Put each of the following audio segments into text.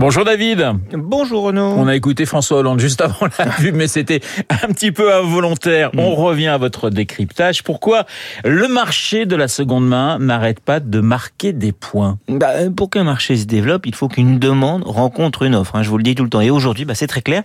Bonjour David. Bonjour Renaud. On a écouté François Hollande juste avant la pub, mais c'était un petit peu involontaire. On revient à votre décryptage. Pourquoi le marché de la seconde main n'arrête pas de marquer des points? Bah, Pour qu'un marché se développe, il faut qu'une demande rencontre une offre. Hein, je vous le dis tout le temps. Et aujourd'hui, bah, c'est très clair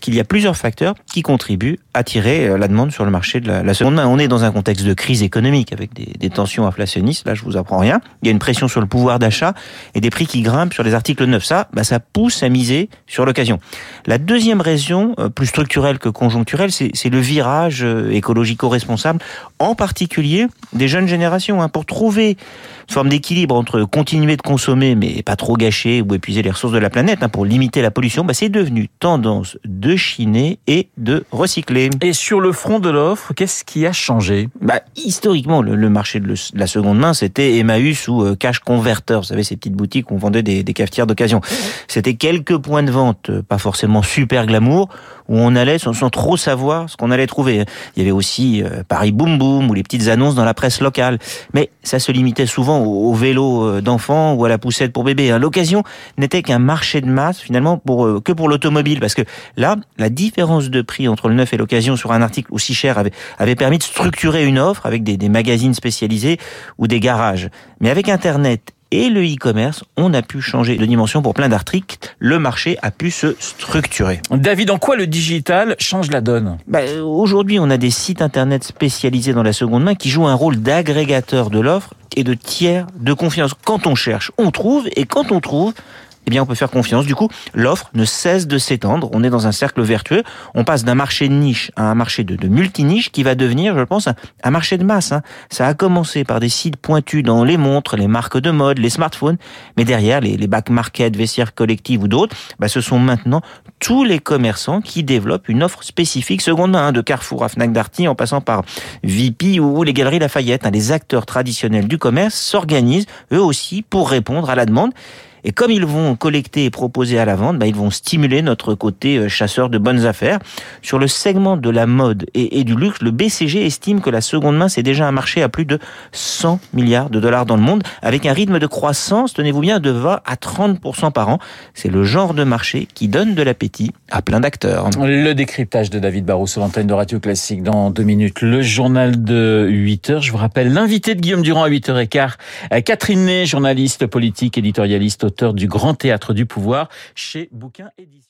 qu'il y a plusieurs facteurs qui contribuent à tirer euh, la demande sur le marché de la, seconde main. On est dans un contexte de crise économique avec des, des, tensions inflationnistes. Là, je vous apprends rien. Il y a une pression sur le pouvoir d'achat et des prix qui grimpent sur les articles neufs. Ça, bah, ça pousse à miser sur l'occasion. La deuxième raison, euh, plus structurelle que conjoncturelle, c'est le virage euh, écologico-responsable, en particulier des jeunes générations. Hein, pour trouver une forme d'équilibre entre continuer de consommer mais pas trop gâcher ou épuiser les ressources de la planète, hein, pour limiter la pollution, bah, c'est devenu tendance de chiner et de recycler. Et sur le front de l'offre, qu'est-ce qui a changé? Bah, Historiquement, le, marché de, la seconde main, c'était Emmaüs ou euh, Cash Converter, vous savez, ces petites boutiques où on vendait des, des cafetières d'occasion. C'était quelques points de vente, euh, pas forcément super glamour, où on allait sans, trop savoir ce qu'on allait trouver. Il y avait aussi euh, Paris Boom Boom ou les petites annonces dans la presse locale. Mais ça se limitait souvent au, vélo euh, d'enfant ou à la poussette pour bébé. Hein. L'occasion n'était qu'un marché de masse finalement pour que pour l'automobile, parce que là, la différence de prix entre le neuf et l'occasion sur un article aussi cher avait, avait permis de structurer une offre avec des, des magazines spécialisés ou des garages. Mais avec Internet et le e-commerce, on a pu changer de dimension pour plein d'articles. Le marché a pu se structurer. David, en quoi le digital change la donne? Bah, Aujourd'hui, on a des sites internet spécialisés dans la seconde main qui jouent un rôle d'agrégateur de l'offre et de tiers de confiance. Quand on cherche, on trouve, et quand on trouve, eh bien, on peut faire confiance. Du coup, l'offre ne cesse de s'étendre. On est dans un cercle vertueux. On passe d'un marché de niche à un marché de, de multi-niche qui va devenir, je pense, un, marché de masse. Hein. Ça a commencé par des sites pointus dans les montres, les marques de mode, les smartphones, mais derrière, les, les back market, vestiaires collectifs ou d'autres, bah, ce sont maintenant tous les commerçants qui développent une offre spécifique seconde main, hein, de Carrefour à Fnac Darty, en passant par VP ou les Galeries Lafayette. Hein. Les acteurs traditionnels du commerce s'organisent eux aussi pour répondre à la demande. Et comme ils vont collecter et proposer à la vente, bah, ils vont stimuler notre côté euh, chasseur de bonnes affaires. Sur le segment de la mode et, du luxe, le BCG estime que la seconde main, c'est déjà un marché à plus de 100 milliards de dollars dans le monde, avec un rythme de croissance, tenez-vous bien, de 20 à 30% par an. C'est le genre de marché qui donne de l'appétit à plein d'acteurs. Le décryptage de David Barrou sur l'antenne de Radio Classique dans deux minutes. Le journal de 8 heures. Je vous rappelle l'invité de Guillaume Durand à 8h15. Catherine Ney, journaliste politique, éditorialiste auteur du Grand Théâtre du Pouvoir chez Bouquin Édition.